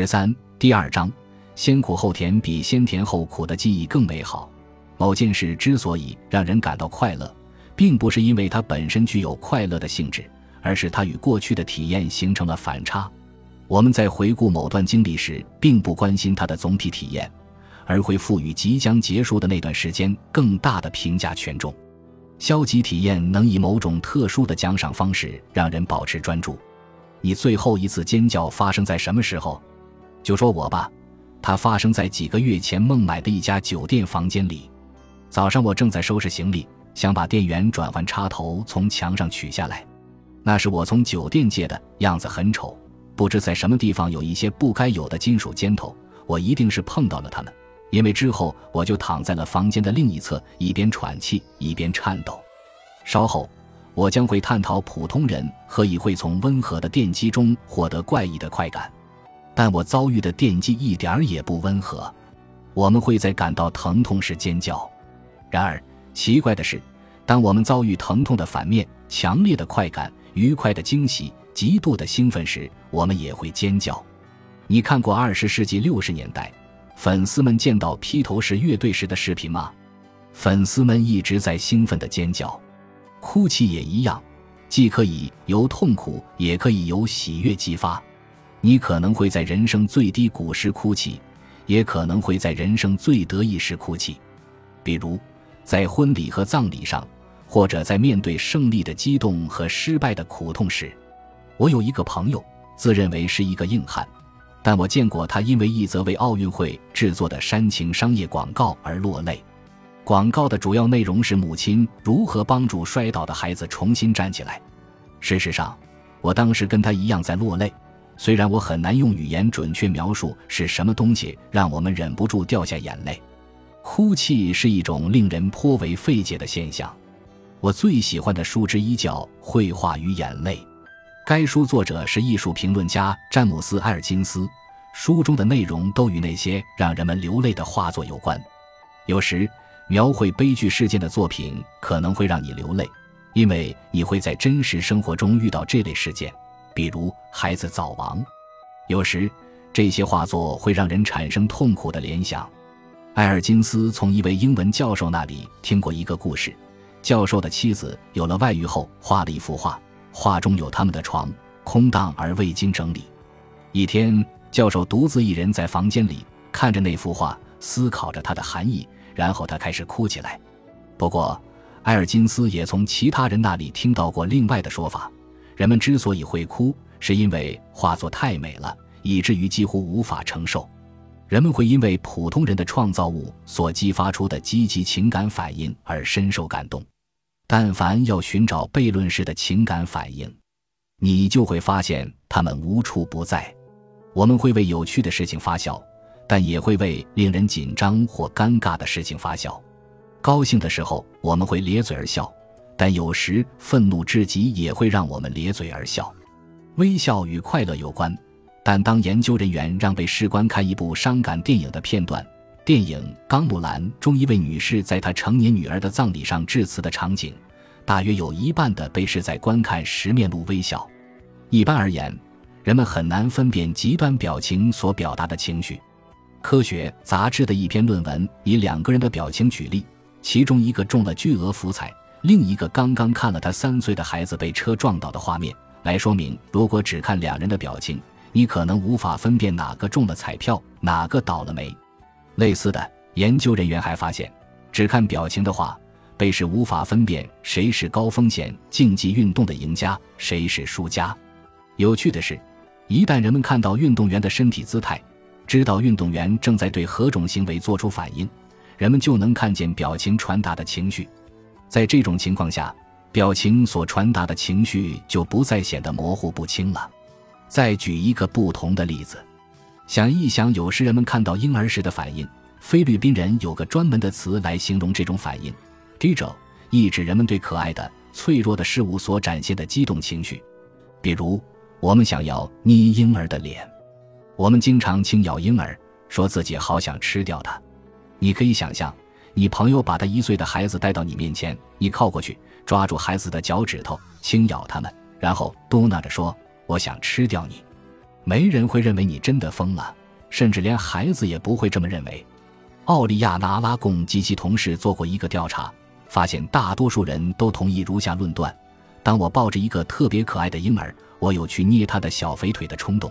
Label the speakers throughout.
Speaker 1: 十三第二章，先苦后甜比先甜后苦的记忆更美好。某件事之所以让人感到快乐，并不是因为它本身具有快乐的性质，而是它与过去的体验形成了反差。我们在回顾某段经历时，并不关心它的总体体验，而会赋予即将结束的那段时间更大的评价权重。消极体验能以某种特殊的奖赏方式让人保持专注。你最后一次尖叫发生在什么时候？就说我吧，它发生在几个月前孟买的一家酒店房间里。早上我正在收拾行李，想把电源转换插头从墙上取下来。那是我从酒店借的，样子很丑，不知在什么地方有一些不该有的金属尖头。我一定是碰到了它们，因为之后我就躺在了房间的另一侧，一边喘气一边颤抖。稍后，我将会探讨普通人何以会从温和的电击中获得怪异的快感。但我遭遇的电击一点儿也不温和。我们会在感到疼痛时尖叫。然而，奇怪的是，当我们遭遇疼痛的反面——强烈的快感、愉快的惊喜、极度的兴奋时，我们也会尖叫。你看过二十世纪六十年代粉丝们见到披头士乐队时的视频吗？粉丝们一直在兴奋的尖叫。哭泣也一样，既可以由痛苦，也可以由喜悦激发。你可能会在人生最低谷时哭泣，也可能会在人生最得意时哭泣，比如在婚礼和葬礼上，或者在面对胜利的激动和失败的苦痛时。我有一个朋友，自认为是一个硬汉，但我见过他因为一则为奥运会制作的煽情商业广告而落泪。广告的主要内容是母亲如何帮助摔倒的孩子重新站起来。事实上，我当时跟他一样在落泪。虽然我很难用语言准确描述是什么东西让我们忍不住掉下眼泪，哭泣是一种令人颇为费解的现象。我最喜欢的书之一叫《绘画与眼泪》，该书作者是艺术评论家詹姆斯·埃尔金斯。书中的内容都与那些让人们流泪的画作有关。有时，描绘悲剧事件的作品可能会让你流泪，因为你会在真实生活中遇到这类事件。比如孩子早亡，有时这些画作会让人产生痛苦的联想。埃尔金斯从一位英文教授那里听过一个故事：教授的妻子有了外遇后，画了一幅画，画中有他们的床，空荡而未经整理。一天，教授独自一人在房间里看着那幅画，思考着它的含义，然后他开始哭起来。不过，埃尔金斯也从其他人那里听到过另外的说法。人们之所以会哭，是因为画作太美了，以至于几乎无法承受。人们会因为普通人的创造物所激发出的积极情感反应而深受感动。但凡要寻找悖论式的情感反应，你就会发现它们无处不在。我们会为有趣的事情发笑，但也会为令人紧张或尴尬的事情发笑。高兴的时候，我们会咧嘴而笑。但有时愤怒至极也会让我们咧嘴而笑，微笑与快乐有关。但当研究人员让被试观看一部伤感电影的片段，电影《钢木兰》中一位女士在她成年女儿的葬礼上致辞的场景，大约有一半的被试在观看时面露微笑。一般而言，人们很难分辨极端表情所表达的情绪。科学杂志的一篇论文以两个人的表情举例，其中一个中了巨额福彩。另一个刚刚看了他三岁的孩子被车撞倒的画面，来说明，如果只看两人的表情，你可能无法分辨哪个中了彩票，哪个倒了霉。类似的，研究人员还发现，只看表情的话，被试无法分辨谁是高风险竞技运动的赢家，谁是输家。有趣的是，一旦人们看到运动员的身体姿态，知道运动员正在对何种行为做出反应，人们就能看见表情传达的情绪。在这种情况下，表情所传达的情绪就不再显得模糊不清了。再举一个不同的例子，想一想，有时人们看到婴儿时的反应。菲律宾人有个专门的词来形容这种反应 g i j o 意指人们对可爱的、脆弱的事物所展现的激动情绪。比如，我们想要捏婴儿的脸，我们经常轻咬婴儿，说自己好想吃掉它。你可以想象。你朋友把他一岁的孩子带到你面前，你靠过去，抓住孩子的脚趾头，轻咬他们，然后嘟囔着说：“我想吃掉你。”没人会认为你真的疯了，甚至连孩子也不会这么认为。奥利亚纳·阿拉贡及其同事做过一个调查，发现大多数人都同意如下论断：当我抱着一个特别可爱的婴儿，我有去捏他的小肥腿的冲动；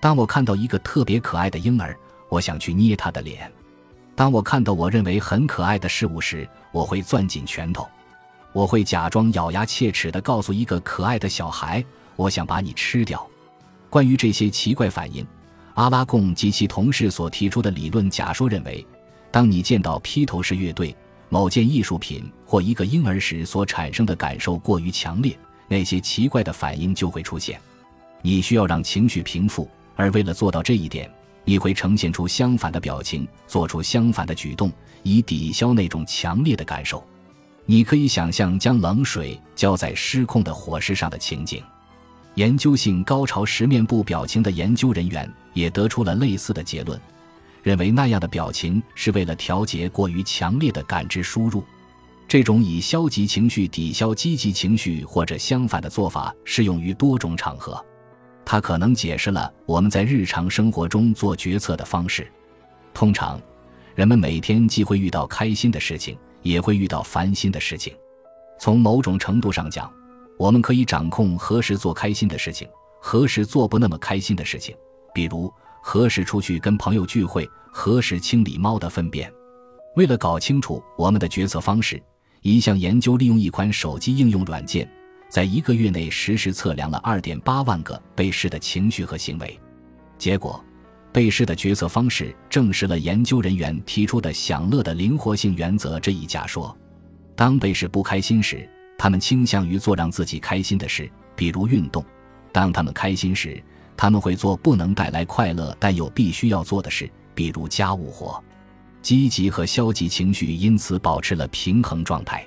Speaker 1: 当我看到一个特别可爱的婴儿，我想去捏他的脸；当我看到我认为很可爱的事物时，我会攥紧拳头；我会假装咬牙切齿地告诉一个可爱的小孩：“我想把你吃掉。”关于这些奇怪反应，阿拉贡及其同事所提出的理论假说认为。当你见到披头士乐队、某件艺术品或一个婴儿时，所产生的感受过于强烈，那些奇怪的反应就会出现。你需要让情绪平复，而为了做到这一点，你会呈现出相反的表情，做出相反的举动，以抵消那种强烈的感受。你可以想象将冷水浇在失控的火势上的情景。研究性高潮时面部表情的研究人员也得出了类似的结论。认为那样的表情是为了调节过于强烈的感知输入，这种以消极情绪抵消积极情绪或者相反的做法适用于多种场合。它可能解释了我们在日常生活中做决策的方式。通常，人们每天既会遇到开心的事情，也会遇到烦心的事情。从某种程度上讲，我们可以掌控何时做开心的事情，何时做不那么开心的事情，比如。何时出去跟朋友聚会？何时清理猫的粪便？为了搞清楚我们的决策方式，一项研究利用一款手机应用软件，在一个月内实时测量了二点八万个被试的情绪和行为。结果，被试的决策方式证实了研究人员提出的享乐的灵活性原则这一假说。当被试不开心时，他们倾向于做让自己开心的事，比如运动；当他们开心时，他们会做不能带来快乐但又必须要做的事，比如家务活。积极和消极情绪因此保持了平衡状态。